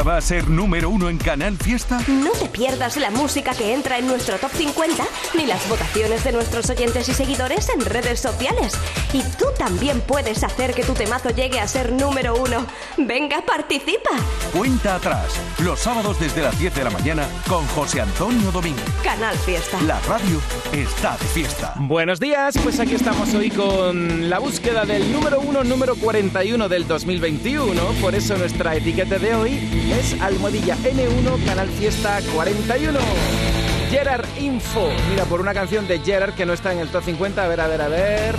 ¿Va a ser número uno en Canal Fiesta? No te pierdas la música que entra en nuestro top 50 ni las votaciones de nuestros oyentes y seguidores en redes sociales. Y tú también puedes hacer que tu temazo llegue a ser número uno. Venga, participa. Cuenta atrás, los sábados desde las 10 de la mañana con José Antonio Domínguez. Canal Fiesta. La radio está de fiesta. Buenos días, pues aquí estamos hoy con la búsqueda del número uno, número 41 del 2021. Por eso nuestra etiqueta de hoy es Almohadilla N1 Canal Fiesta 41. Gerard Info. Mira, por una canción de Gerard que no está en el top 50. A ver, a ver, a ver.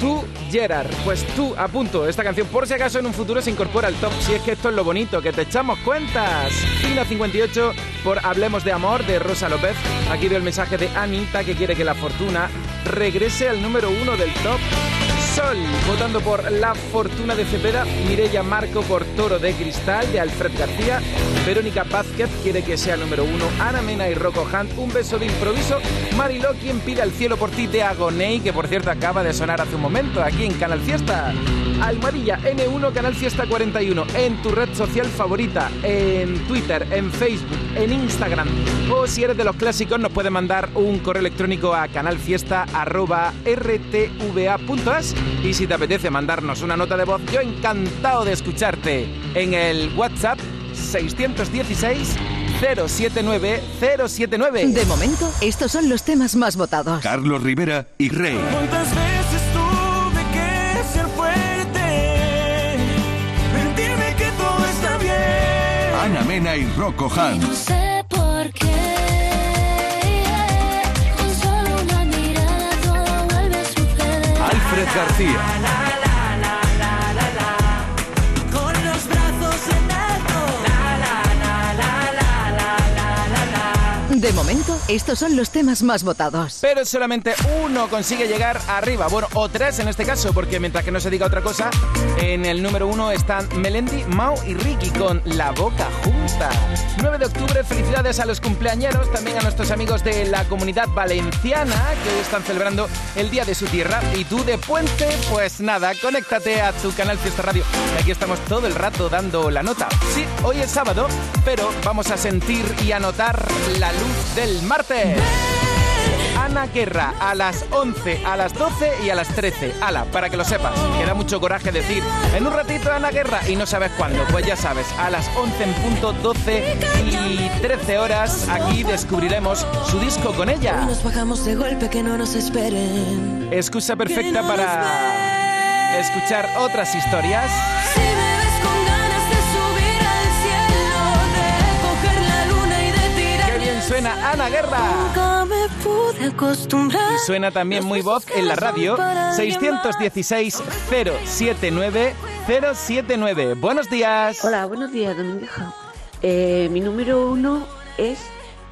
Tú, Gerard, pues tú, a punto. Esta canción, por si acaso en un futuro se incorpora al top. Si es que esto es lo bonito, que te echamos cuentas. Fina 58 por Hablemos de Amor de Rosa López. Aquí veo el mensaje de Anita que quiere que la fortuna regrese al número uno del top. Votando por La Fortuna de Cepeda, Mirella Marco por Toro de Cristal de Alfred García, Verónica Vázquez quiere que sea número uno, Ana Mena y Rocco Hunt, un beso de improviso, Mariló quien pide al cielo por ti de Agoney, que por cierto acaba de sonar hace un momento aquí en Canal Fiesta. Almadilla N1 Canal Fiesta 41 en tu red social favorita, en Twitter, en Facebook, en Instagram o si eres de los clásicos nos puedes mandar un correo electrónico a canalfiesta@rtva.es y si te apetece mandarnos una nota de voz, yo encantado de escucharte en el WhatsApp 616 079 079. De momento, estos son los temas más votados. Carlos Rivera y Rey. ¿Cuántas veces tuve que ser fuerte? Mentirme que todo está bien. Ana Mena y Rocco Hunt. No sé por qué. García. De momento, estos son los temas más votados. Pero solamente uno consigue llegar arriba. Bueno, o tres en este caso, porque mientras que no se diga otra cosa, en el número uno están Melendi, Mau y Ricky con La Boca Junta. 9 de octubre, felicidades a los cumpleañeros, también a nuestros amigos de la comunidad valenciana, que hoy están celebrando el día de su tierra. Y tú de Puente, pues nada, conéctate a tu canal Fiesta Radio. Y aquí estamos todo el rato dando la nota. Sí, hoy es sábado, pero vamos a sentir y a notar la luz del martes. Ana Guerra a las 11, a las 12 y a las 13. Ala, para que lo sepas. Queda mucho coraje decir en un ratito Ana Guerra y no sabes cuándo. Pues ya sabes, a las 11 en punto 12 y 13 horas aquí descubriremos su disco con ella. Nos bajamos de golpe que no nos esperen. Excusa perfecta para escuchar otras historias. ¡Qué bien suena Ana Guerra! Nunca me pude acostumbrar. Y suena también muy voz en la radio 616 079 079. Buenos días. Hola, buenos días, Domingueja. Eh, mi número uno es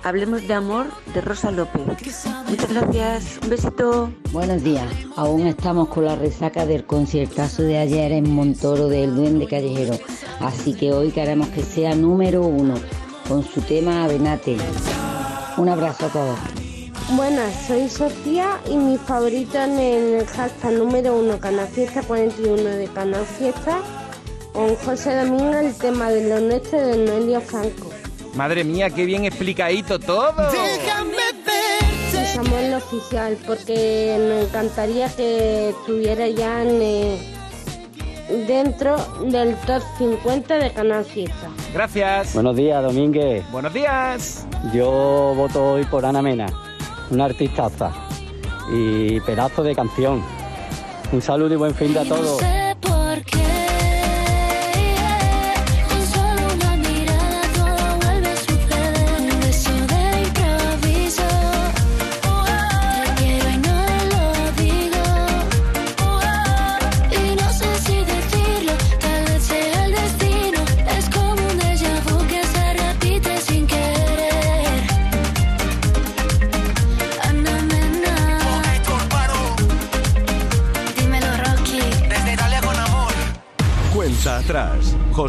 Hablemos de Amor de Rosa López. Muchas gracias, un besito. Buenos días. Aún estamos con la resaca del conciertazo de ayer en Montoro del Duende Callejero. Así que hoy queremos que sea número uno con su tema Avenate. Un abrazo a todos. Buenas, soy Sofía y mi favorito en el hashtag número uno Canal Fiesta 41 de Canal Fiesta con José Domingo el tema de lo nuestro de Noelio Franco. Madre mía, qué bien explicadito todo. Y somos el oficial porque nos encantaría que estuviera ya en, eh, dentro del top 50 de Canal Fiesta. Gracias. Buenos días, Domínguez. Buenos días. Yo voto hoy por Ana Mena, una artistaza y pedazo de canción. Un saludo y buen fin de a todos.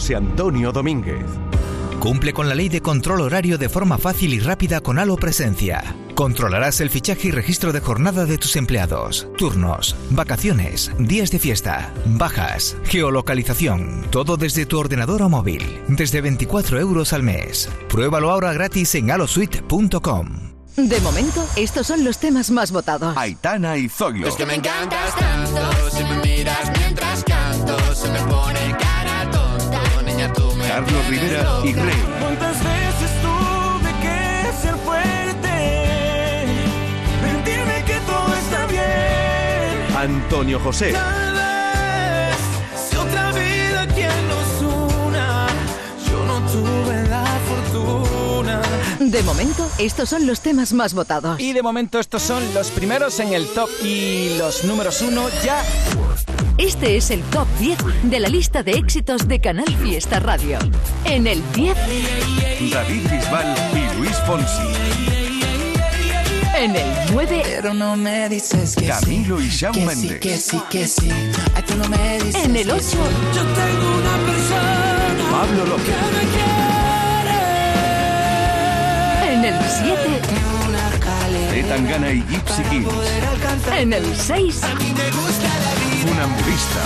José Antonio Domínguez. Cumple con la ley de control horario de forma fácil y rápida con Halo Presencia. Controlarás el fichaje y registro de jornada de tus empleados, turnos, vacaciones, días de fiesta, bajas, geolocalización, todo desde tu ordenador o móvil, desde 24 euros al mes. Pruébalo ahora gratis en alosuite.com. De momento, estos son los temas más votados. Aitana y Zoilo. Es que me encantas tanto, si me miras mientras canto, se me pone Carlos Rivera y Rey. ¿Cuántas veces tuve que ser fuerte? Mentirme que todo está bien. Antonio José. Tal vez si otra vida quien nos una, yo no tuve la fortuna. De momento, estos son los temas más votados. Y de momento estos son los primeros en el top y los números uno ya. Este es el top 10 de la lista de éxitos de Canal Fiesta Radio. En el 10, David Bisbal y Luis Fonsi. en el 9, Pero no me dices que Camilo y Shawn sí, Mendes. que sí, que sí. Ay, tú no me dices en el que 8, sí. Yo tengo una persona Pablo López. que me en el 7, Una escalera Tangana y Gypsy Kings. en el 6, A mí me gusta Funambulista.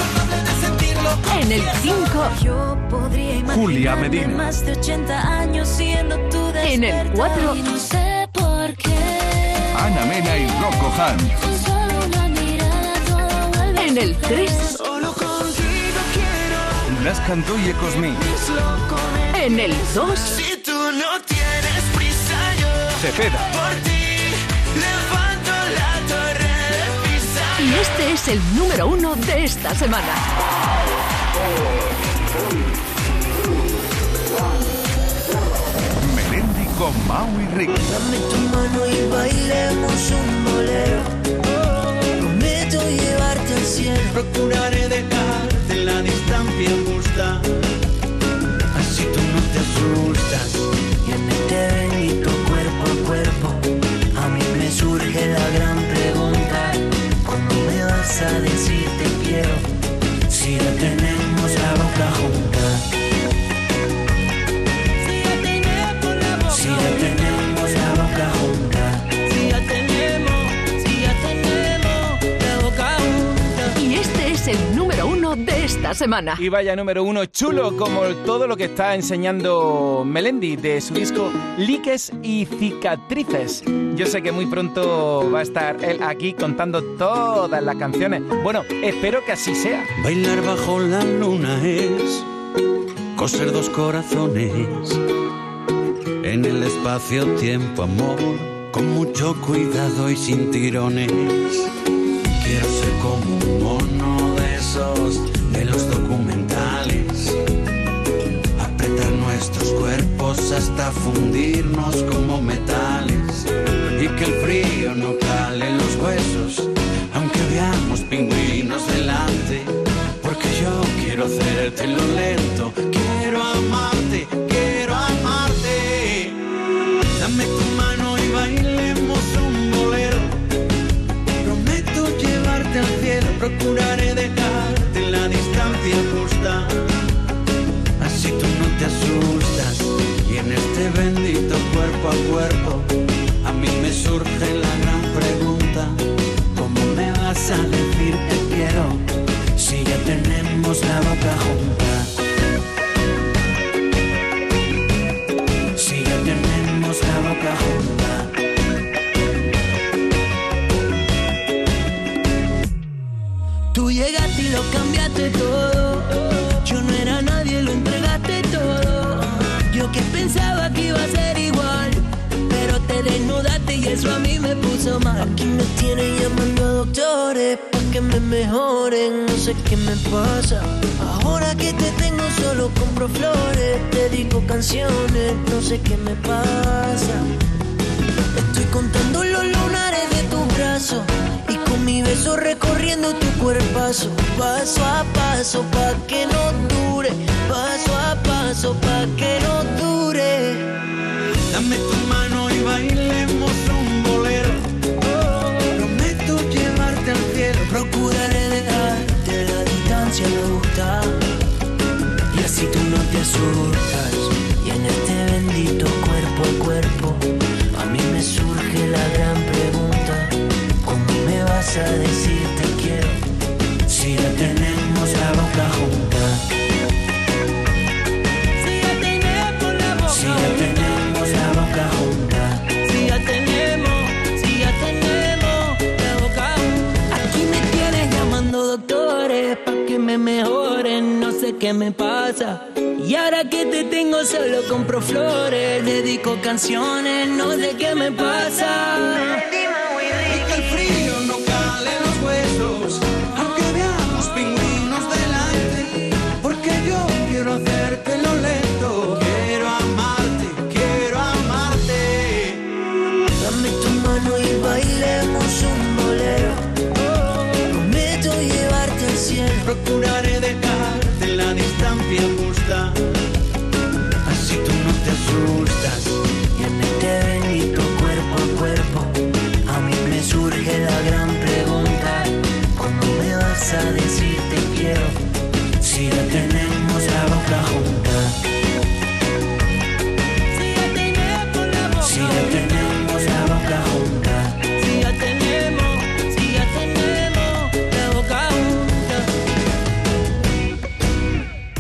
en el 5, Yo podría Julia Medina. más de 80 años siendo tu En el despertar cuatro. y no sé por qué. Ana Mena y Rocco vuelve en el 3, Solo contigo quiero Las cantó y él. en el 2, Si tú no tienes prisa, yo Cepeda. por ti y este es el número 1 de esta semana. Melendi con Mau y Ricky. Dame tu mano y bailemos un bolero. Prometo llevarte al cielo. Procuraré dejarte en la distancia justa. Así tú no te asustas. Y en este bendito cuerpo a cuerpo, a mí me surge la gran a decir te quiero? Si ya tenemos la boca junta. Semana. Y vaya número uno chulo como todo lo que está enseñando Melendi de su disco Liques y Cicatrices. Yo sé que muy pronto va a estar él aquí contando todas las canciones. Bueno, espero que así sea. Bailar bajo la luna es coser dos corazones en el espacio-tiempo, amor, con mucho cuidado y sin tirones. Quiero ser como un mono de esos nuestros cuerpos hasta fundirnos como metales y que el frío no cale en los huesos, aunque veamos pingüinos delante, porque yo quiero hacértelo lento, quiero amarte, quiero amarte. Dame tu mano y bailemos un bolero. Prometo llevarte al cielo, procuraré y en este bendito cuerpo a cuerpo a mí me surge la gran pregunta ¿Cómo me vas a decir te quiero si ya tenemos la boca junta? Si ya tenemos la boca junta Tú llegaste y lo cambiaste todo. Yo no era todo. Que pensaba que iba a ser igual, pero te desnudaste y eso a mí me puso mal. Aquí me tienen llamando a doctores para que me mejoren, no sé qué me pasa. Ahora que te tengo solo compro flores, te dedico canciones, no sé qué me pasa. Recorriendo tu cuerpazo, paso a paso pa que no dure, paso a paso pa que no dure. Dame tu mano y bailemos un bolero. Prometo llevarte al cielo. Procuraré dejarte la distancia justa y así tú no te asustas y en este bendito cuerpo a cuerpo a mí me surge la gran pregunta, ¿cómo me vas a decir te quiero si ya tenemos la boca junta? Si ya tenemos la boca Si ya tenemos la boca junta. Si ya tenemos, si ya tenemos la boca junta. Aquí me tienes llamando doctores pa' que me mejoren, no sé qué me pasa. Y ahora que te tengo solo compro flores, dedico canciones, no sé qué me pasa.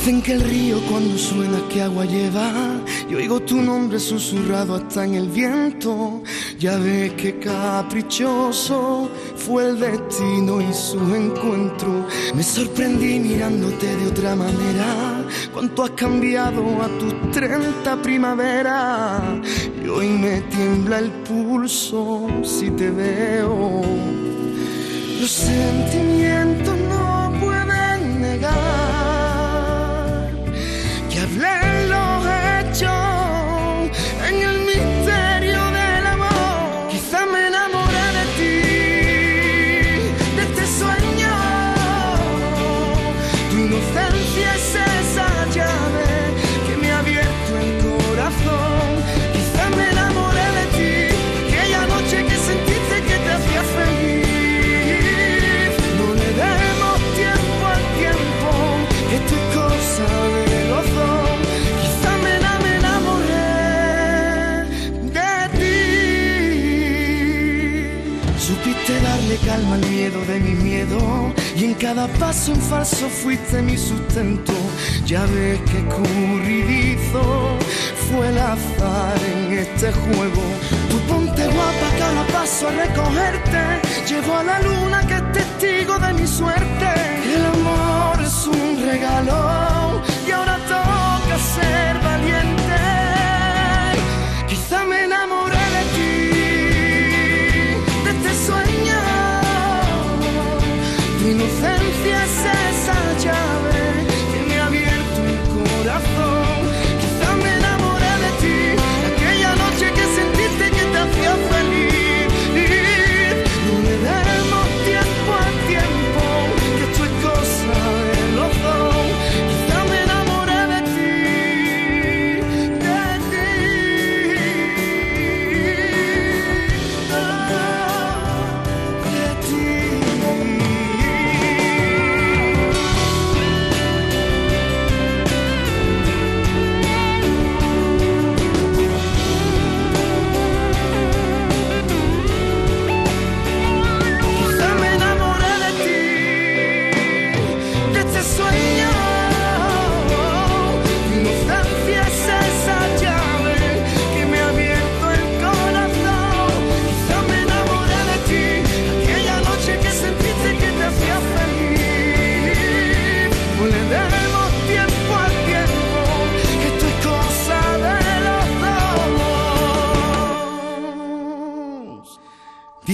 Dicen que el río cuando suena que agua lleva y oigo tu nombre susurrado hasta en el viento. Ya ves que caprichoso fue el destino y su encuentro. Me sorprendí mirándote de otra manera. Cuánto has cambiado a tus 30 primavera. Y hoy me tiembla el pulso si te veo. Los sentimientos no pueden negar de mi miedo y en cada paso en falso fuiste mi sustento. Ya ves que escurridizo fue el azar en este juego. Tú ponte guapa cada paso a recogerte. Llevo a la luna que es testigo de mi suerte. El amor es un regalo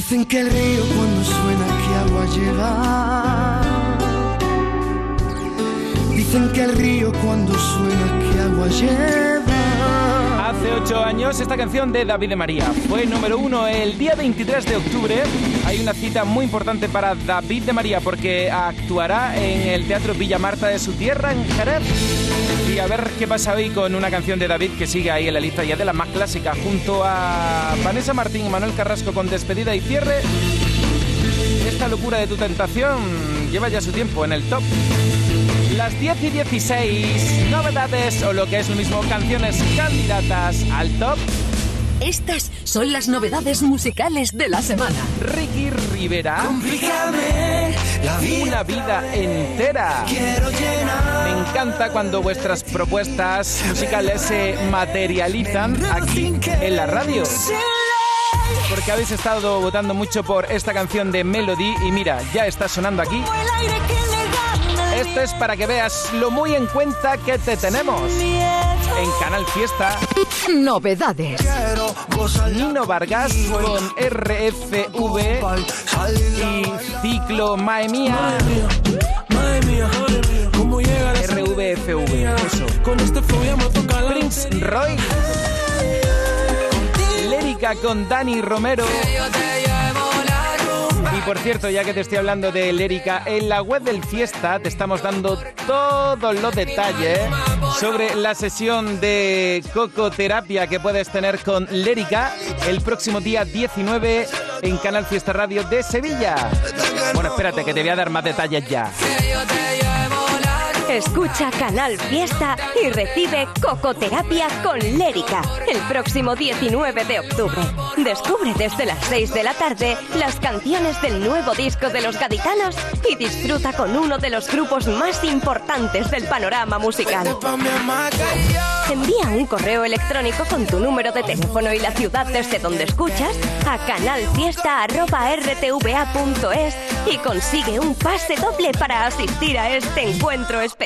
Dicen que el río cuando suena que agua lleva. Dicen que el río cuando suena que agua lleva. Hace ocho años esta canción de David de María fue número uno el día 23 de octubre. Hay una cita muy importante para David de María porque actuará en el Teatro Villa Marta de su tierra en Jerez. Y a ver qué pasa hoy con una canción de David que sigue ahí en la lista ya de la más clásica junto a Vanessa Martín y Manuel Carrasco con despedida y cierre. Esta locura de tu tentación lleva ya su tiempo en el top. Las 10 y 16 novedades o lo que es lo mismo canciones candidatas al top. Estas son las novedades musicales de la semana. Ricky Rivera. Una vida entera. Me encanta cuando vuestras propuestas musicales se materializan aquí en la radio. Porque habéis estado votando mucho por esta canción de Melody y mira, ya está sonando aquí. Esto es para que veas lo muy en cuenta que te tenemos. En Canal Fiesta. Novedades. Nino Vargas con RFV y Ciclo Mae Mía. RVFV, eso. Prince Roy. Lérica con Dani Romero. Por cierto, ya que te estoy hablando de Lérica, en la web del Fiesta te estamos dando todos los detalles sobre la sesión de cocoterapia que puedes tener con Lérica el próximo día 19 en Canal Fiesta Radio de Sevilla. Bueno, espérate, que te voy a dar más detalles ya. Escucha Canal Fiesta y recibe Cocoterapia con Lérica el próximo 19 de octubre. Descubre desde las 6 de la tarde las canciones del nuevo disco de los gaditanos y disfruta con uno de los grupos más importantes del panorama musical. Envía un correo electrónico con tu número de teléfono y la ciudad desde donde escuchas a canalfiesta.rtva.es y consigue un pase doble para asistir a este encuentro especial.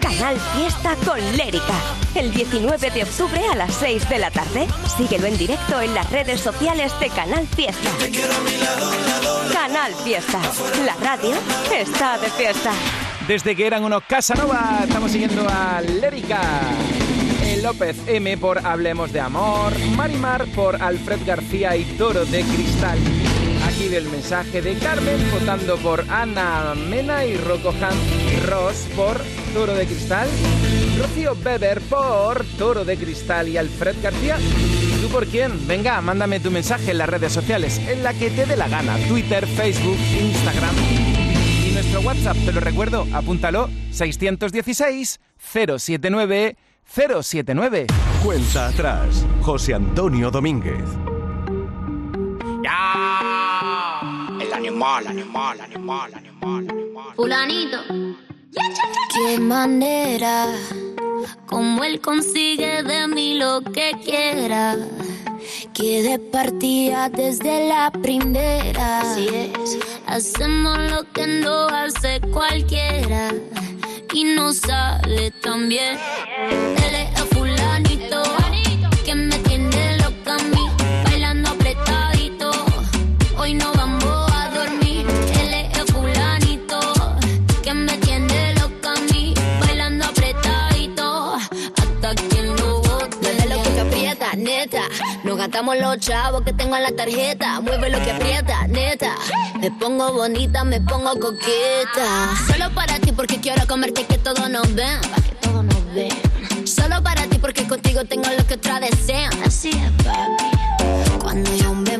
Canal Fiesta con Lérica. El 19 de octubre a las 6 de la tarde. Síguelo en directo en las redes sociales de Canal Fiesta. Canal Fiesta. La radio está de fiesta. Desde que eran unos Casanova, estamos siguiendo a Lérica. López M por Hablemos de Amor. Marimar por Alfred García y Toro de Cristal. Del mensaje de Carmen votando por Ana Mena y Rocohan Ross por Toro de Cristal. Rocío Beber por Toro de Cristal y Alfred García. ¿Y tú por quién? Venga, mándame tu mensaje en las redes sociales, en la que te dé la gana. Twitter, Facebook, Instagram y nuestro WhatsApp, te lo recuerdo, apúntalo, 616 079 079. Cuenta atrás, José Antonio Domínguez. El animal, animal, animal, animal, animal. Fulanito. Qué manera, como él consigue de mí lo que quiera. Que de partida desde la primera. Así es. Hacemos lo que no hace cualquiera. Y no sale tan bien. Él neta. Nos gastamos los chavos que tengo en la tarjeta. Mueve lo que aprieta, neta. Me pongo bonita, me pongo coqueta. Solo para ti porque quiero comerte que todos nos ven. Que todos nos ven. Solo para ti porque contigo tengo lo que otras desean. Así es, papi. Cuando yo me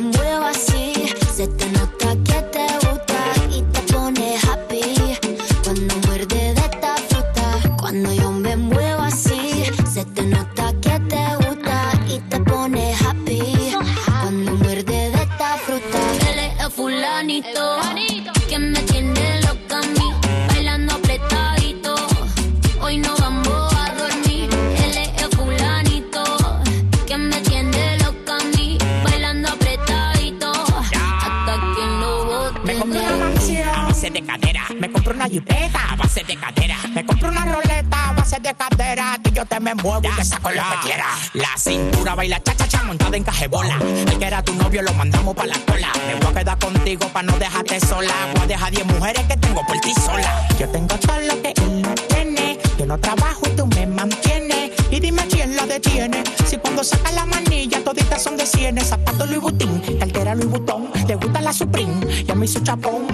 Me compré una jipeta a base de cadera. Me compré una roleta a base de cadera. Que yo te me muevo y te saco lo que quieras. La cintura baila cha cha cha montada en cajebola. El que era tu novio lo mandamos pa' la cola. Me voy a quedar contigo pa' no dejarte sola. Voy a dejar 10 mujeres que tengo por ti sola. Yo tengo todo lo que él no tiene. Yo no trabajo y tú me mantienes. Y dime quién la detiene. Si cuando saca la manilla toditas son de cienes. Zapato Louis Vuitton, cartera Louis Vuitton. Le gusta la Supreme, ya me hizo chapón.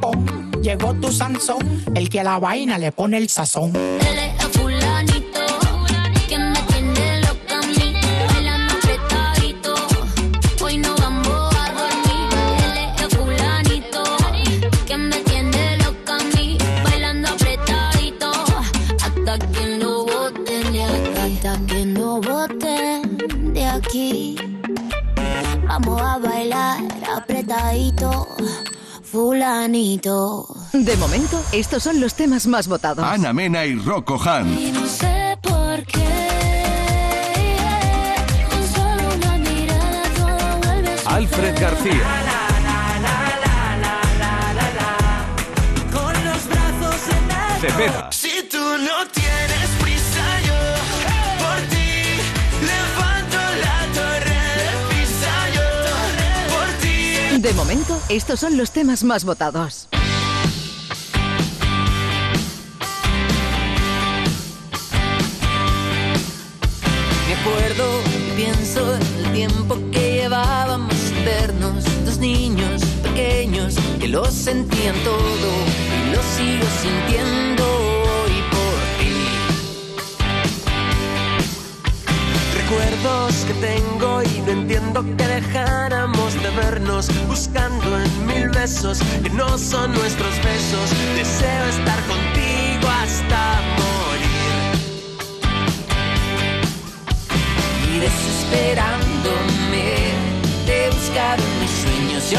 pom. Llegó tu Sansón, el que a la vaina le pone el sazón. Él es el fulanito que me tiene loca a mí, bailando apretadito. Fulanito de momento, estos son los temas más votados. Ana Mena y Rocco Han. Y no sé por qué. Con solo una mirada todo Alfred García. Con los brazos en alto. Cepeda. De momento, estos son los temas más votados. Me acuerdo y pienso en el tiempo que llevábamos vernos, dos niños pequeños que lo sentían todo y lo sigo sintiendo Recuerdos que tengo y no entiendo que dejáramos de vernos buscando en mil besos que no son nuestros besos. Deseo estar contigo hasta morir. y desesperándome te he mis sueños y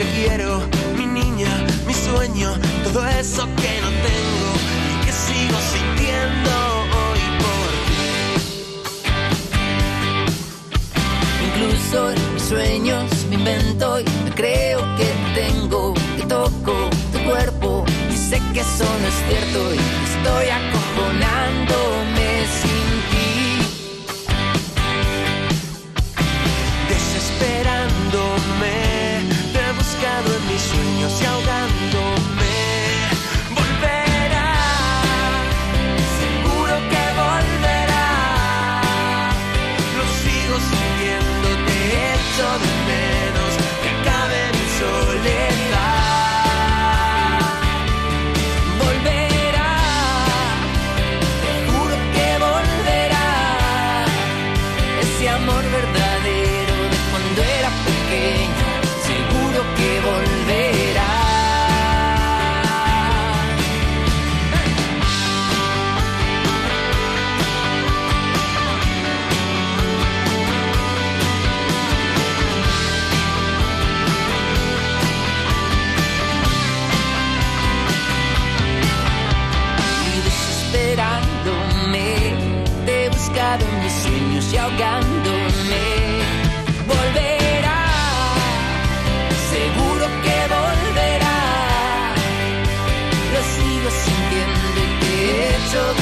que quiero, y ahogándome. Volverá, seguro que volverá. Lo sigo sintiendo y te echo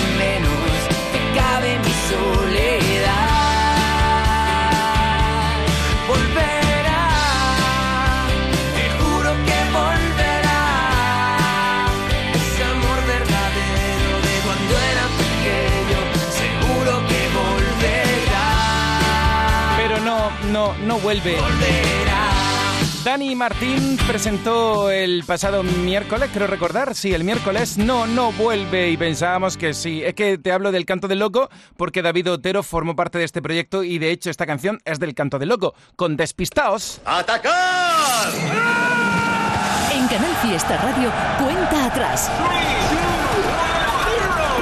no, vuelve. Dani Martín presentó el pasado miércoles, creo recordar, sí, el miércoles, no, no vuelve y pensábamos que sí. Es que te hablo del Canto del Loco porque David Otero formó parte de este proyecto y de hecho esta canción es del Canto del Loco, con Despistaos. ¡Atacar! En Canal Fiesta Radio, cuenta atrás.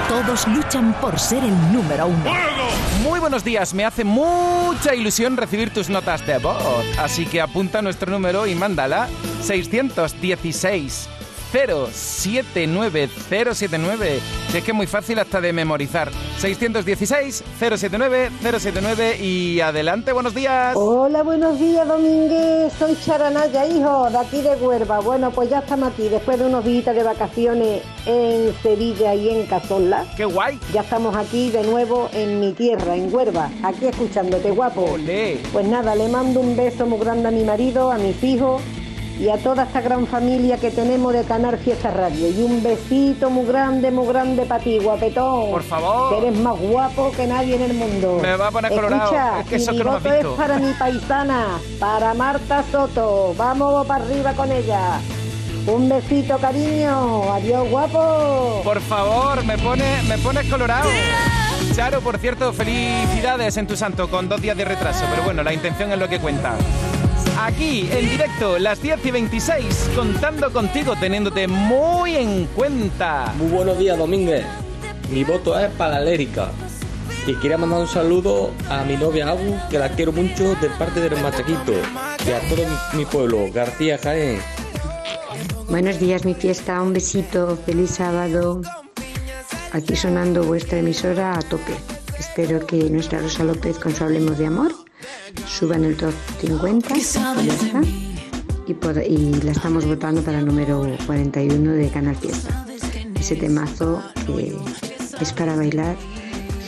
Todos luchan por ser el número uno. Muy buenos días, me hace mucha ilusión recibir tus notas de voz, así que apunta nuestro número y mándala. 616 079079. Si es que es muy fácil hasta de memorizar. 616 079 079 y adelante, buenos días. Hola, buenos días, Domínguez. Soy Charanaya, hijo, de aquí de Huerva. Bueno, pues ya estamos aquí, después de unos días de vacaciones en Sevilla y en Cazorla. ¡Qué guay! Ya estamos aquí de nuevo en mi tierra, en Huerva, aquí escuchándote, guapo. Pues nada, le mando un beso muy grande a mi marido, a mis hijos y a toda esta gran familia que tenemos de Canal Fiesta Radio. Y un besito muy grande, muy grande para ti, guapetón. Por favor. Que eres más guapo que nadie en el mundo. Me va a poner colorado. Escucha, Es que eso mi que no voto es visto. para mi paisana, para Marta Soto. Vamos para arriba con ella. Un besito, cariño. Adiós, guapo. Por favor, me pone, me pones colorado. Charo, por cierto, felicidades en tu santo con dos días de retraso, pero bueno, la intención es lo que cuenta. Aquí, en directo, las 10 y 26, contando contigo, teniéndote muy en cuenta. Muy buenos días, Domínguez. Mi voto es para la Lérica. Y quería mandar un saludo a mi novia Agu, que la quiero mucho de parte del Machaquito. Y a todo mi, mi pueblo, García Jaén. Buenos días, mi fiesta. Un besito. Feliz sábado. Aquí sonando vuestra emisora a tope. Espero que nuestra Rosa López con su Hablemos de Amor suba en el top 50. pues ya está. Y, pod- y la estamos votando para el número 41 de Canal Fiesta. Ese temazo que es para bailar,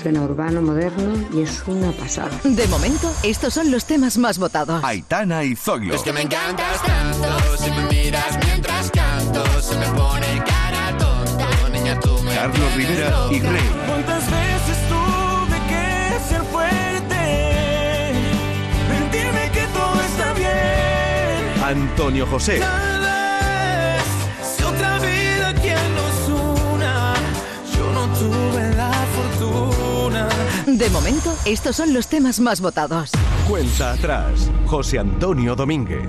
suena urbano, moderno y es una pasada. De momento, estos son los temas más votados. Aitana y Zoilo. Es que me encantas tanto, si me miras mientras canto, se me pone cara tonta, niña tú me Carlos Rivera y Rey. ¿Cuántas veces tuve la fortuna. De momento, estos son los temas más votados. Cuenta atrás. José Antonio Domínguez.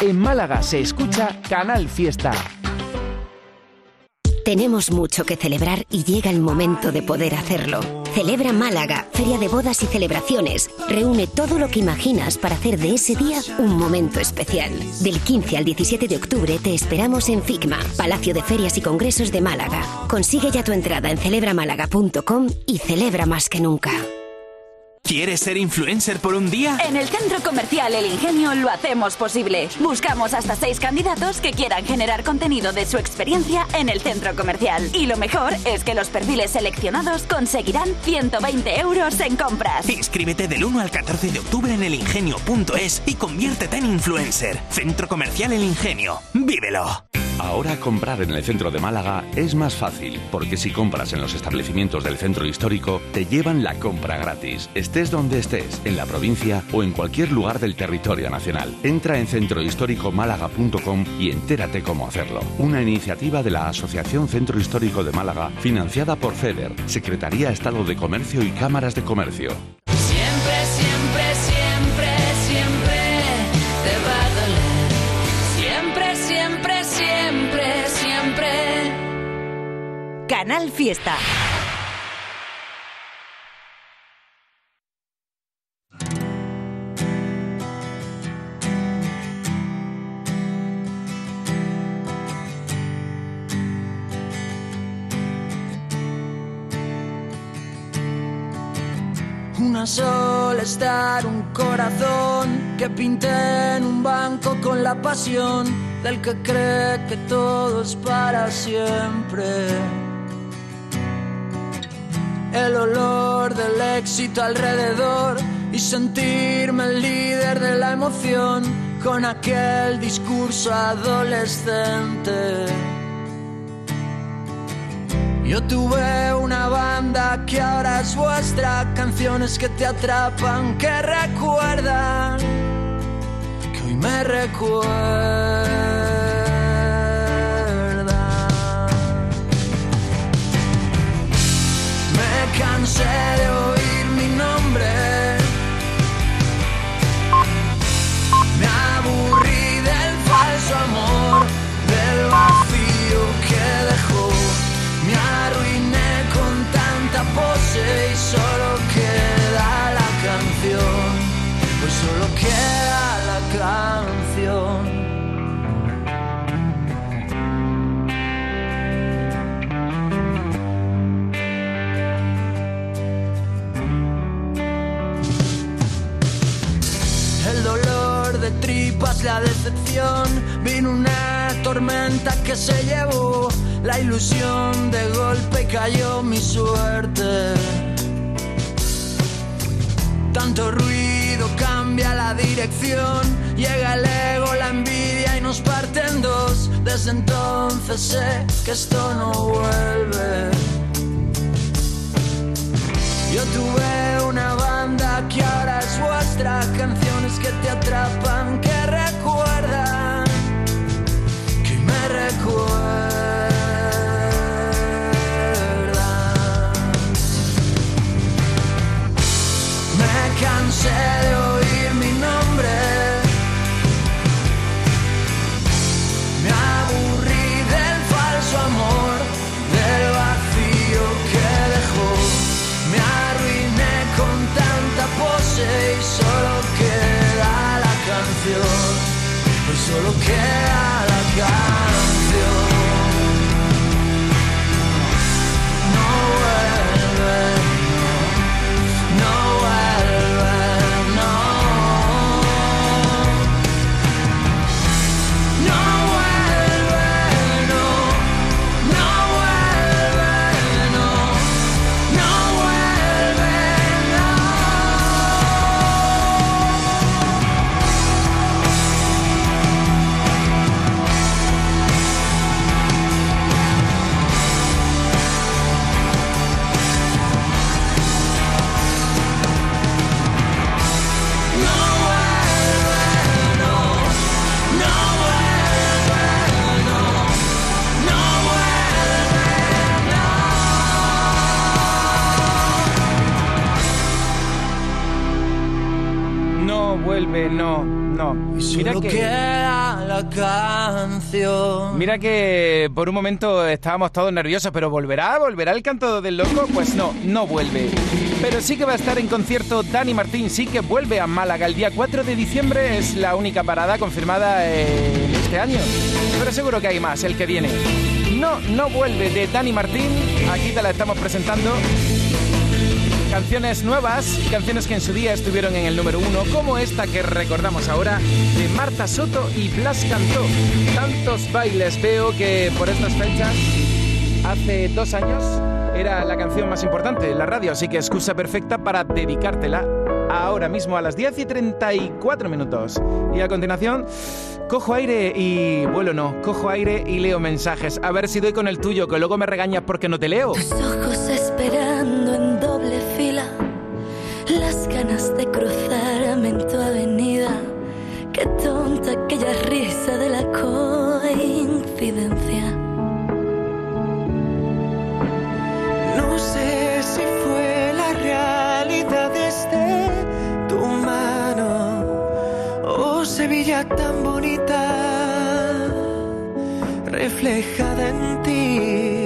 En Málaga se escucha Canal Fiesta. Tenemos mucho que celebrar y llega el momento de poder hacerlo. Celebra Málaga, Feria de Bodas y Celebraciones. Reúne todo lo que imaginas para hacer de ese día un momento especial. Del 15 al 17 de octubre te esperamos en FICMA, Palacio de Ferias y Congresos de Málaga. Consigue ya tu entrada en celebramálaga.com y celebra más que nunca. ¿Quieres ser influencer por un día? En el Centro Comercial El Ingenio lo hacemos posible. Buscamos hasta seis candidatos que quieran generar contenido de su experiencia en el centro comercial. Y lo mejor es que los perfiles seleccionados conseguirán 120 euros en compras. Inscríbete del 1 al 14 de octubre en elingenio.es y conviértete en influencer. Centro Comercial El Ingenio. ¡Vívelo! Ahora comprar en el centro de Málaga es más fácil, porque si compras en los establecimientos del centro histórico, te llevan la compra gratis, estés donde estés, en la provincia o en cualquier lugar del territorio nacional. Entra en centrohistóricomálaga.com y entérate cómo hacerlo. Una iniciativa de la Asociación Centro Histórico de Málaga, financiada por FEDER, Secretaría Estado de Comercio y Cámaras de Comercio. Canal Fiesta. Una sola estar, un corazón que pinté en un banco con la pasión del que cree que todo es para siempre. El olor del éxito alrededor y sentirme el líder de la emoción con aquel discurso adolescente. Yo tuve una banda que ahora es vuestra, canciones que te atrapan, que recuerdan, que hoy me recuerdan. Me tormenta que se llevó la ilusión. De golpe cayó mi suerte. Tanto ruido cambia la dirección. Llega el ego, la envidia y nos parte en dos. Desde entonces sé que esto no vuelve. Yo tuve una banda que ahora es vuestra. Canciones que te atrapan, que de oír mi nombre. Me aburrí del falso amor, del vacío que dejó. Me arruiné con tanta pose y solo queda la canción. Solo queda la canción. Mira que, queda la canción. mira que por un momento estábamos todos nerviosos, pero ¿volverá? ¿Volverá el canto del loco? Pues no, no vuelve. Pero sí que va a estar en concierto Dani Martín, sí que vuelve a Málaga el día 4 de diciembre, es la única parada confirmada en este año. Pero seguro que hay más, el que viene. No, no vuelve de Dani Martín, aquí te la estamos presentando. Canciones nuevas, canciones que en su día estuvieron en el número uno, como esta que recordamos ahora de Marta Soto y Blas Cantó. Tantos bailes veo que por estas fechas, hace dos años, era la canción más importante en la radio, así que excusa perfecta para dedicártela ahora mismo a las 10 y 34 minutos. Y a continuación, cojo aire y... Vuelo no, cojo aire y leo mensajes. A ver si doy con el tuyo, que luego me regañas porque no te leo. ojos esperando en doble fila, las ganas de cruzarme en tu avenida. Qué tonta aquella risa de la coincidencia. No sé tan bonita reflejada en ti,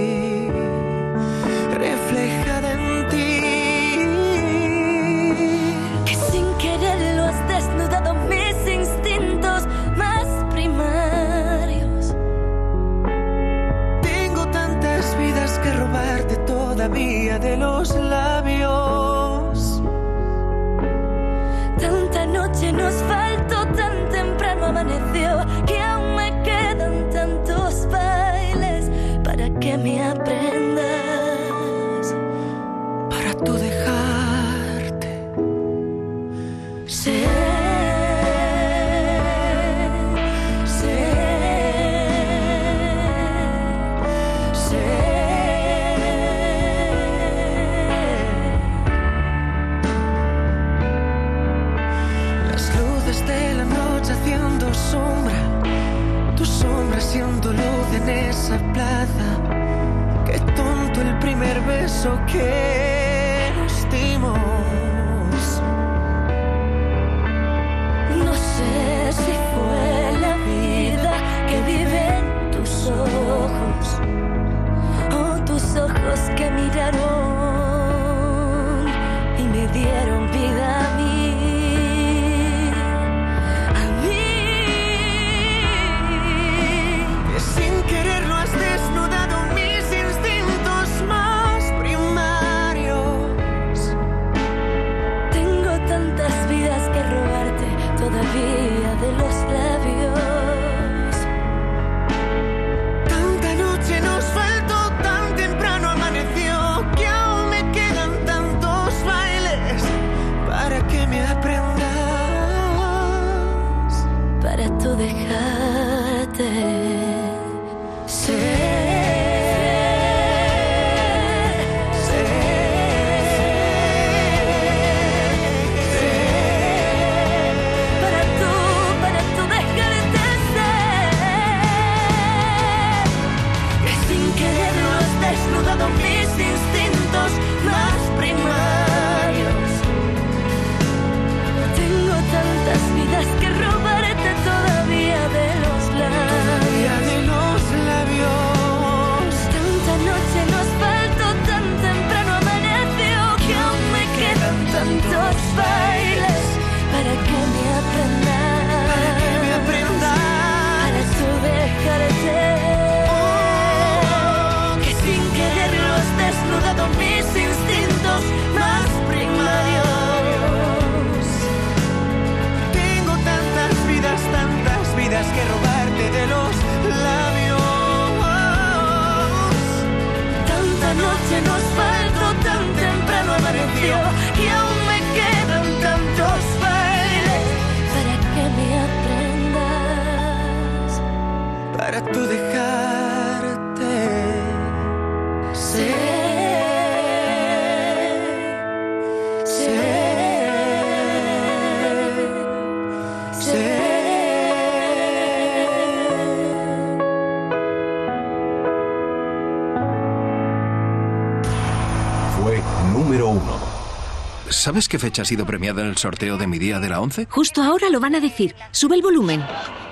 ¿Sabes qué fecha ha sido premiada en el sorteo de mi día de la 11? Justo ahora lo van a decir. Sube el volumen.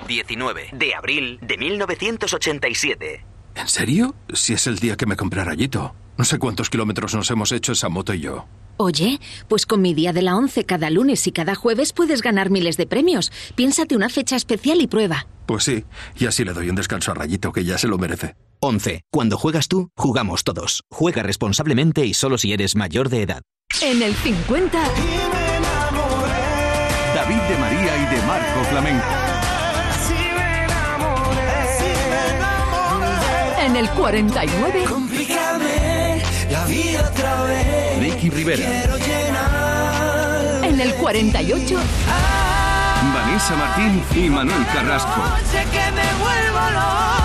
19 de abril de 1987. ¿En serio? Si es el día que me compré rayito. No sé cuántos kilómetros nos hemos hecho esa moto y yo. Oye, pues con mi día de la 11 cada lunes y cada jueves puedes ganar miles de premios. Piénsate una fecha especial y prueba. Pues sí, y así le doy un descanso a Rayito, que ya se lo merece. 11. Cuando juegas tú, jugamos todos. Juega responsablemente y solo si eres mayor de edad. En el 50. David de María y de Marco Flamenco. En el 49. Complícame la vida otra vez. Nicky Rivera. Quiero llenar En el 48. Vanessa Martín y Manuel Carrasco. Sé que me vuelvo loca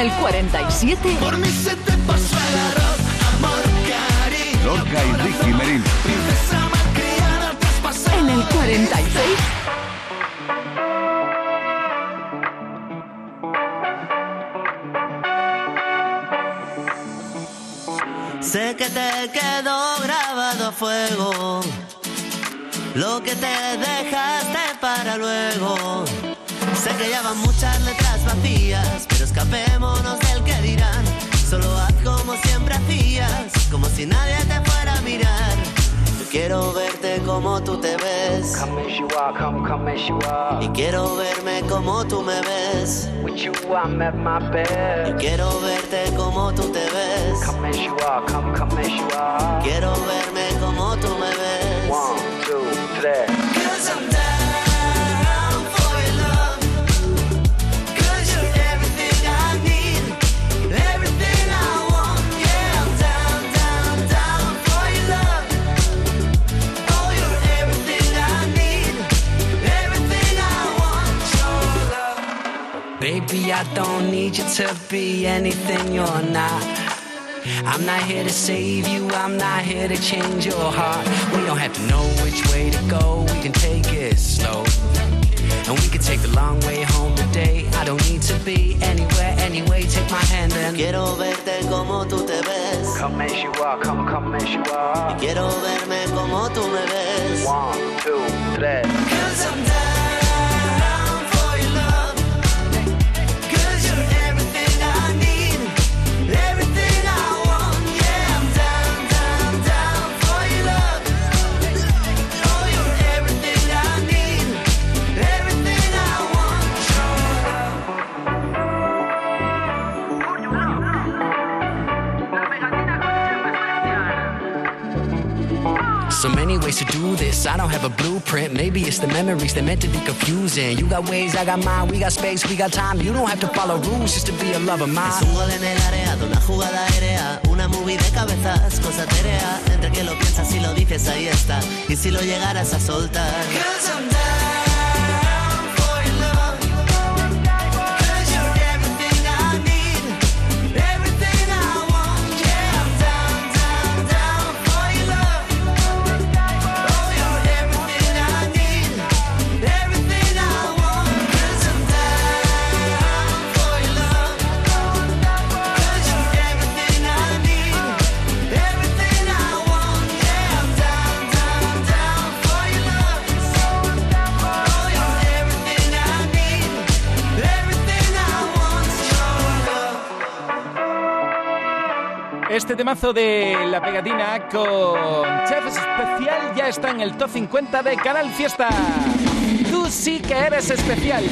el 47. Por mí se te pasó el arroz, amor, cariño. Lorca y Ricky Meril. Princesa malcriada, te has pasado. En el 46. Sé que te quedó grabado a fuego lo que te dejaste para luego. Sé que ya van muchas letras vacías, pero escapémonos del que dirán. Solo haz como siempre hacías, como si nadie te fuera a mirar. Yo quiero verte como tú te ves. Y quiero verme como tú me ves. Yo quiero verte como tú te ves. Quiero verme como tú me ves. Cause Baby, I don't need you to be anything you're not. I'm not here to save you, I'm not here to change your heart. We don't have to know which way to go, we can take it slow. And we can take the long way home today. I don't need to be anywhere, anyway. Take my hand and quiero verte como tú te ves. Come as you are, come, come as you are. Y quiero verme como tú me ves. One, two, three. Cause I'm down So many ways to do this. I don't have a blueprint. Maybe it's the memories that meant to be confusing. You got ways, I got mine. We got space, we got time. You don't have to follow rules just to be a lover of mine. Es un gol en el área, de una jugada aérea, una movie de cabezas, cosa terea. Entre que lo piensas y lo dices, ahí está. Y si lo llegaras a soltar. Este temazo de la pegatina con Chef Especial ya está en el top 50 de Canal Fiesta. Tú sí que eres especial.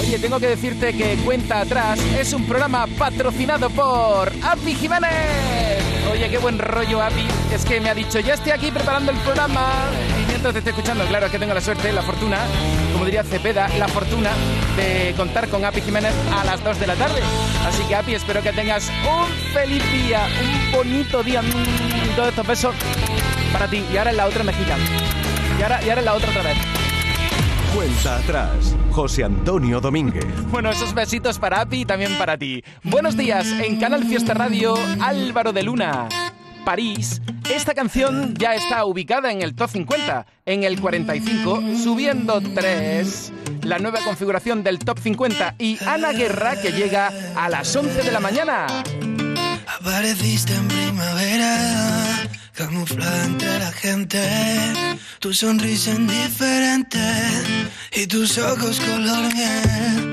Oye, tengo que decirte que Cuenta Atrás es un programa patrocinado por Api Jiménez. Oye, qué buen rollo, Api. Es que me ha dicho, ya estoy aquí preparando el programa. Y mientras te estoy escuchando, claro, es que tengo la suerte, la fortuna, como diría Cepeda, la fortuna de contar con Api Jiménez a las 2 de la tarde. Así que, Api, espero que tengas un feliz día, un bonito día. Mm, todos estos besos para ti. Y ahora en la otra mejilla. Y ahora, y ahora en la otra otra vez. Cuenta atrás, José Antonio Domínguez. Bueno, esos besitos para Api y también para ti. Buenos días, en Canal Fiesta Radio, Álvaro de Luna. París, esta canción ya está ubicada en el top 50, en el 45, subiendo 3. La nueva configuración del top 50 y Ana Guerra que llega a las 11 de la mañana. Apareciste en primavera, camuflada entre la gente, tu sonrisa indiferente y tus ojos color miel,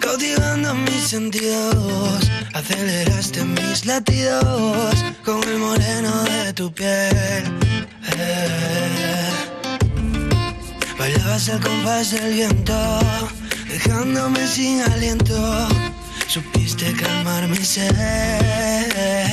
cautivando mis sentidos, aceleraste mis latidos con el moreno de tu piel. Eh. Bailabas al compás del viento, dejándome sin aliento supiste calmar mi sed.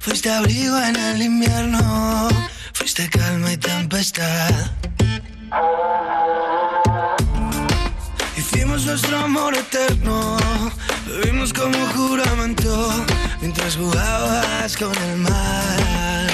Fuiste abrigo en el invierno, fuiste calma y tempestad. Hicimos nuestro amor eterno, bebimos como juramento, mientras jugabas con el mar.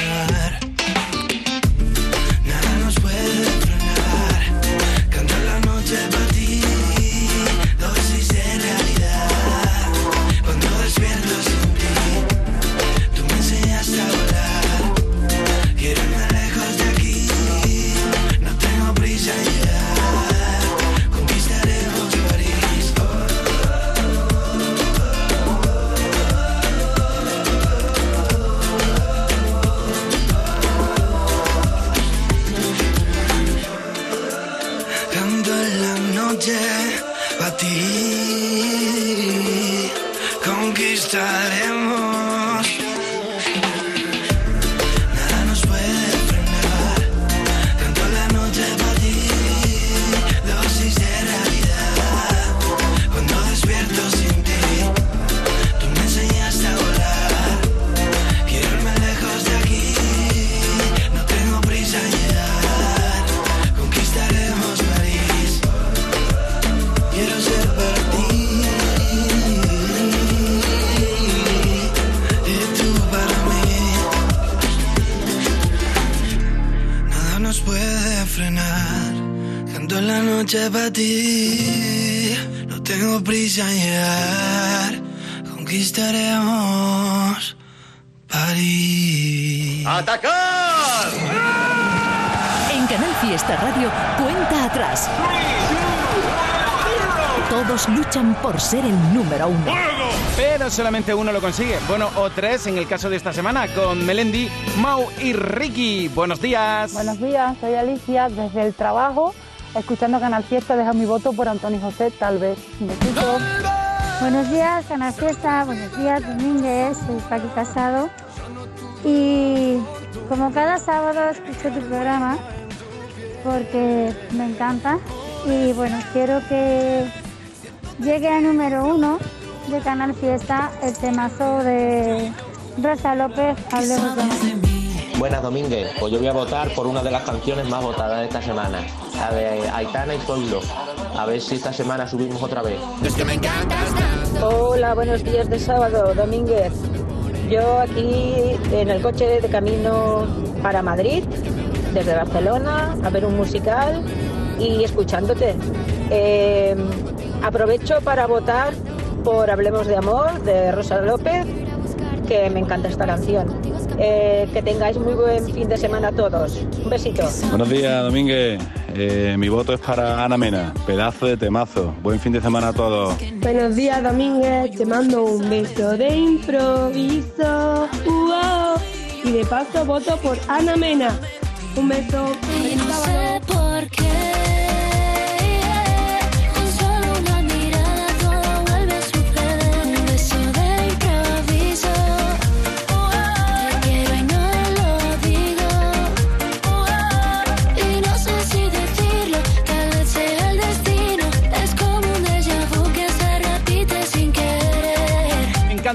Llegar. Conquistaremos París. ¡Atacar! En Canal Fiesta Radio, cuenta atrás. Todos luchan por ser el número uno. Pero solamente uno lo consigue. Bueno, o tres en el caso de esta semana, con Melendi, Mau y Ricky. Buenos días. Buenos días, soy Alicia desde el trabajo, escuchando Canal Fiesta, dejo mi voto por Antonio José, tal vez. Un besito. Buenos días, Canal Fiesta. Buenos días, Domínguez. Soy Paqui Casado. Y como cada sábado escucho tu programa porque me encanta. Y bueno, quiero que llegue a número uno de Canal Fiesta el temazo de Rosa López, Hablemos de. Buenas Domínguez, pues yo voy a votar por una de las canciones más votadas de esta semana, la de Aitana y Pueblo. A ver si esta semana subimos otra vez. Hola, buenos días de sábado, Domínguez. Yo aquí en el coche de camino para Madrid, desde Barcelona, a ver un musical y escuchándote. Eh, aprovecho para votar por Hablemos de Amor de Rosa López, que me encanta esta canción. Eh, que tengáis muy buen fin de semana todos. Un besito. Buenos días, Domínguez. Eh, mi voto es para Ana Mena. Pedazo de temazo. Buen fin de semana a todos. Buenos días, Domínguez. Te mando un beso de improviso. Uau. Y de paso voto por Ana Mena. Un beso. Y no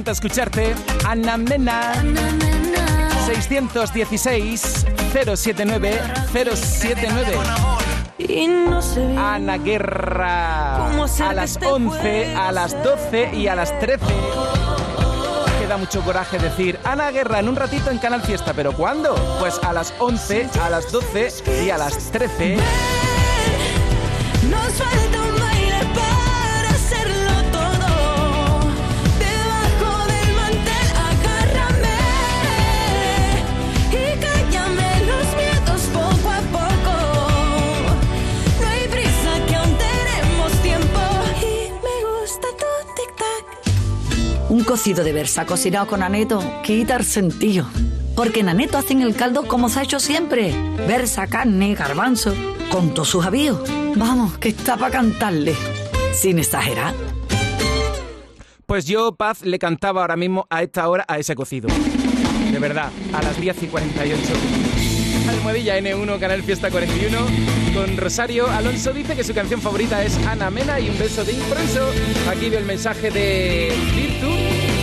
encanta escucharte. Ana Mena. 616 079 079. Y no sé Ana Guerra. ¿Cómo hacer A las este 11, puede a las 12 y a las 13. Queda mucho coraje decir Ana Guerra en un ratito en Canal Fiesta, pero ¿cuándo? Pues a las 11, a las 12 y a las 13. Nos falta cocido de versa cocinado con aneto quita el sentido. Porque en aneto hacen el caldo como se ha hecho siempre. Versa, carne, garbanzo, con todos sus avíos. Vamos, que está para cantarle. Sin exagerar. Pues yo, Paz, le cantaba ahora mismo a esta hora a ese cocido. De verdad, a las 10 y 48. Almohadilla N1, Canal Fiesta 41. Con Rosario Alonso dice que su canción favorita es Ana Mena y un beso de impreso. Aquí veo el mensaje de Virtu.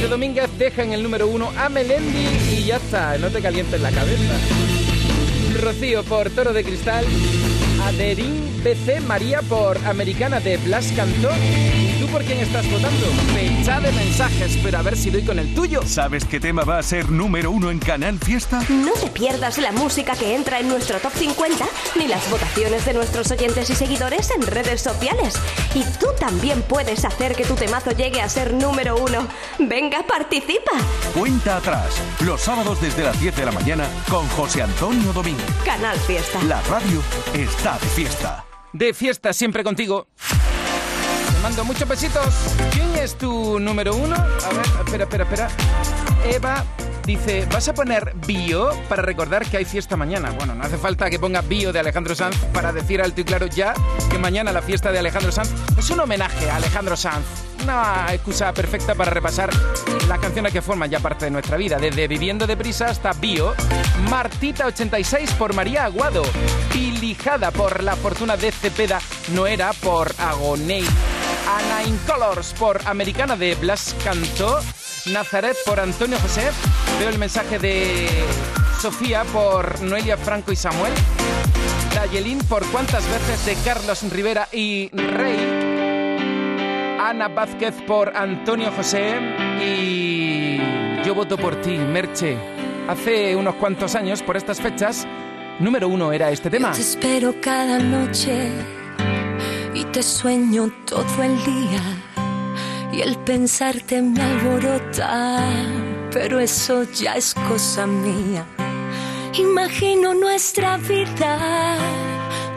De Domínguez deja en el número uno a Melendi y ya está, no te calientes la cabeza. Rocío por Toro de Cristal. Aderín BC María por Americana de Blas Cantó. ¿Y tú por quién estás votando? Fecha de mensajes, pero a ver si doy con el tuyo. ¿Sabes qué tema va a ser número uno en Canal Fiesta? No te pierdas la música que entra en nuestro top 50 ni las votaciones de nuestros oyentes y seguidores en redes sociales. Y tú también puedes hacer que tu temazo llegue a ser número uno. Venga, participa. Cuenta atrás. Los sábados desde las 10 de la mañana con José Antonio Domínguez. Canal Fiesta. La radio está de fiesta. De fiesta siempre contigo. Te mando muchos besitos. ¿Quién es tu número uno? A ver, espera, espera, espera. Eva dice, ¿vas a poner bio para recordar que hay fiesta mañana? Bueno, no hace falta que ponga bio de Alejandro Sanz para decir alto y claro ya que mañana la fiesta de Alejandro Sanz es un homenaje a Alejandro Sanz. Una excusa perfecta para repasar las canciones que forman ya parte de nuestra vida, desde Viviendo deprisa hasta Bio, Martita 86 por María Aguado, Pilijada por La Fortuna de Cepeda, No era por Agoney, Ana in Colors por Americana de Blas Cantó, Nazaret por Antonio José, veo el mensaje de Sofía por Noelia Franco y Samuel, Dayelín por Cuántas veces de Carlos Rivera y Rey, Ana Vázquez por Antonio José y yo voto por ti, Merche. Hace unos cuantos años, por estas fechas, número uno era este tema. Te espero cada noche y te sueño todo el día. Y el pensarte me alborota, pero eso ya es cosa mía. Imagino nuestra vida,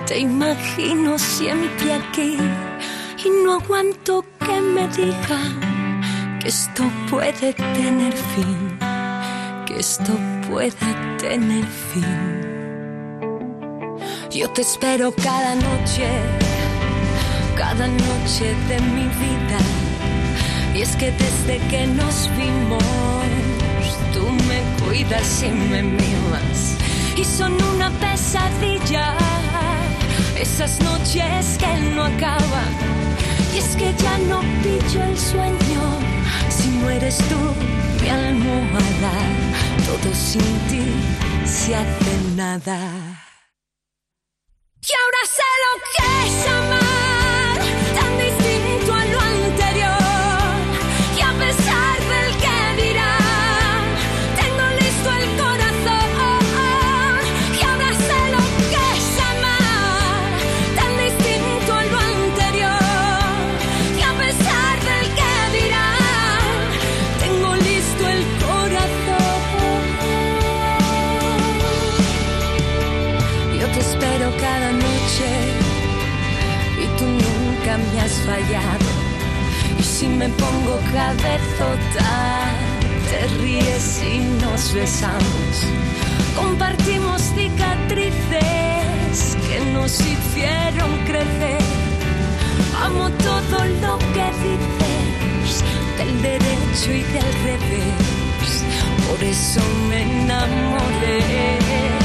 te imagino siempre aquí. Y no aguanto que me digan que esto puede tener fin, que esto puede tener fin. Yo te espero cada noche, cada noche de mi vida. Y es que desde que nos vimos, tú me cuidas y me mimas. Y son una pesadilla, esas noches que no acaban. Y es que ya no pillo el sueño, si no eres tú mi almohada. Todo sin ti se hace nada. Y ahora sé lo que es amar, fallado. Y si me pongo cabezota, te ríes y nos besamos. Compartimos cicatrices que nos hicieron crecer. Amo todo lo que dices, del derecho y del revés. Por eso me enamoré.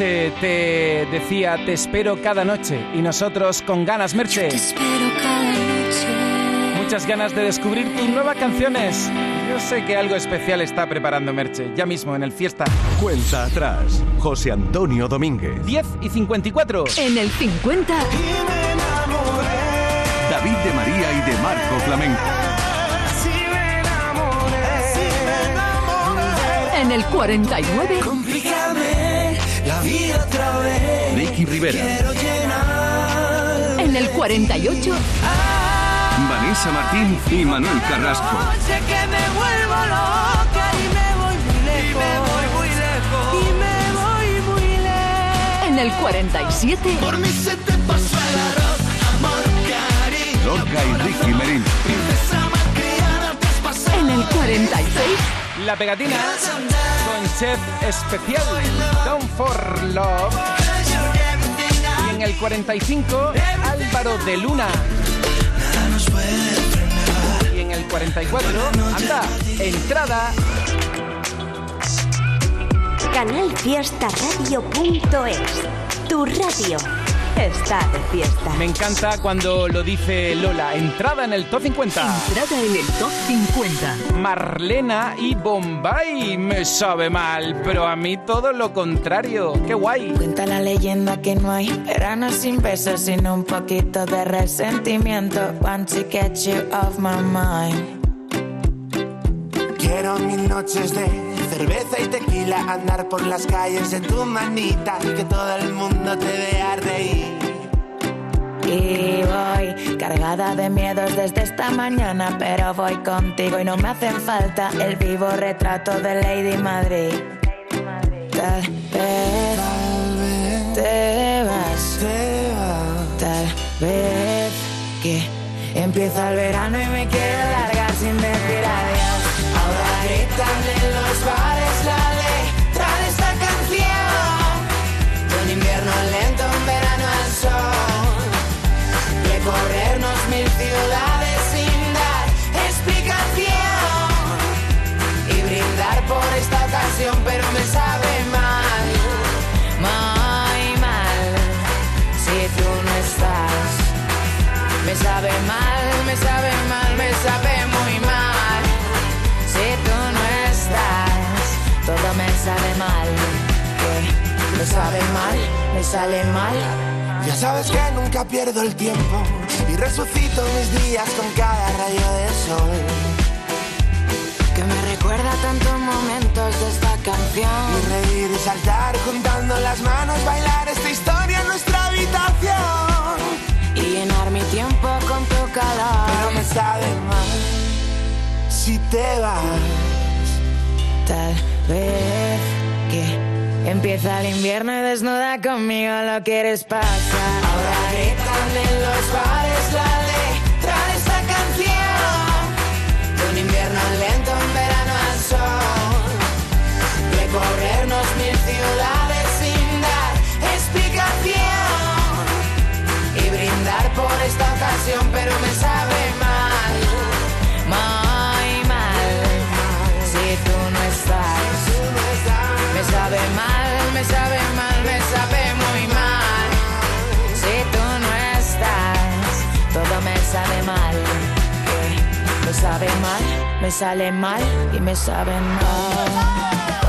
Te decía, te espero cada noche. Y nosotros con ganas, Merche. Espero cada noche. Muchas ganas de descubrir tus nuevas canciones. Yo sé que algo especial está preparando Merche, ya mismo en el fiesta. Cuenta atrás. José Antonio Domínguez. 10 y 54. En el 50, David de María y de Marco Flamenco. en el 49, Complícame vida otra vez. Ricky Rivera. Quiero llenar. en el 48, Vanessa Martín y Manuel Carrasco. Sé que me vuelvo loca y me voy muy lejos. Y me voy muy lejos. Y me voy muy lejos. en el 47, Por mí se te pasó el arroz, amor, cariño. Lorca y Ricky has pasado. en el 46, La pegatina con chef especial, Down for Love. Y en el 45, Álvaro de Luna. Y en el 44, anda, entrada. Canalfiestaradio.es Tu radio está de fiesta. Me encanta cuando lo dice Lola, entrada en el top 50. entrada en el top 50. Marlena y Bombay me sabe mal, pero a mí todo lo contrario. Qué guay. Cuenta la leyenda que no hay verano sin besos, sino un poquito de resentimiento. Want to get you off my mind. Quiero mil noches de cerveza y tequila, andar por las calles en tu manita que todo el mundo te vea reír. Y voy cargada de miedos desde esta mañana, pero voy contigo y no me hacen falta el vivo retrato de Lady Madrid. Tal vez te vas, tal vez que empieza el verano y me quiero largar. Gritan en los bares la letra de esta canción. Un invierno lento, un verano al sol. Recorrernos mil ciudades sin dar explicación. Y brindar por esta ocasión, pero me sabe mal. Muy mal, si tú no estás. Me sabe mal, me sabe mal, me sale mal. Ya sabes que nunca pierdo el tiempo y resucito mis días con cada rayo de sol. Que me recuerda tantos momentos de esta canción. Y reír y saltar juntando las manos, bailar esta historia en nuestra habitación. Y llenar mi tiempo con tu calor. Pero me sabe mal si te vas. tal vez empieza el invierno y desnuda conmigo lo quieres pasar. Ahora gritan en los bares la letra de esta canción. Un invierno lento, un verano al sol. Recorrernos mil ciudades sin dar explicación. Y brindar por esta ocasión, pero me sabe me sale mal y me sabe mal.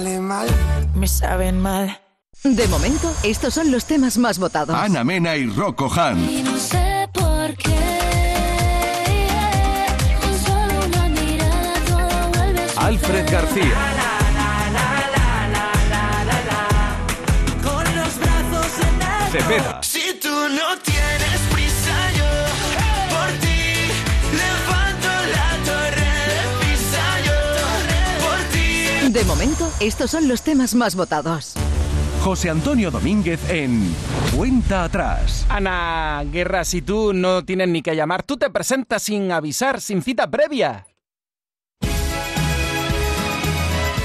Sale mal. me saben mal. De momento, estos son los temas más votados. Ana Mena y Rocco Hunt. No sé por qué. Con solo una mirada todo vuelve a Alfred García. Con los brazos en alto. Cepeda. Si tú no tienes De momento, estos son los temas más votados. José Antonio Domínguez en Cuenta Atrás. Ana Guerra, si tú no tienes ni que llamar, tú te presentas sin avisar, sin cita previa.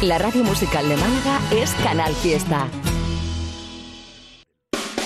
La radio musical de Málaga es Canal Fiesta.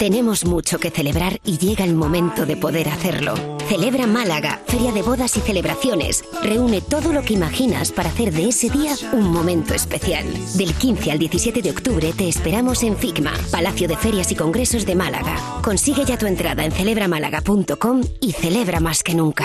Tenemos mucho que celebrar y llega el momento de poder hacerlo. Celebra Málaga, Feria de Bodas y Celebraciones. Reúne todo lo que imaginas para hacer de ese día un momento especial. Del 15 al 17 de octubre te esperamos en FICMA, Palacio de Ferias y Congresos de Málaga. Consigue ya tu entrada en celebramálaga.com y celebra más que nunca.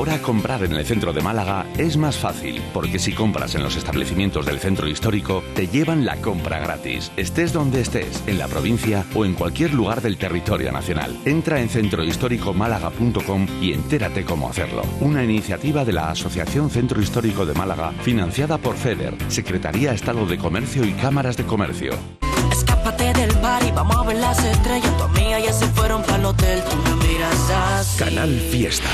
Ahora comprar en el centro de Málaga es más fácil, porque si compras en los establecimientos del centro histórico, te llevan la compra gratis, estés donde estés, en la provincia o en cualquier lugar del territorio nacional. Entra en centrohistóricomálaga.com y entérate cómo hacerlo. Una iniciativa de la Asociación Centro Histórico de Málaga, financiada por FEDER, Secretaría Estado de Comercio y Cámaras de Comercio. Escápate del bar y vamos a ver las estrellas. Tu amiga ya se fueron para el hotel, tú me miras así. Canal Fiesta.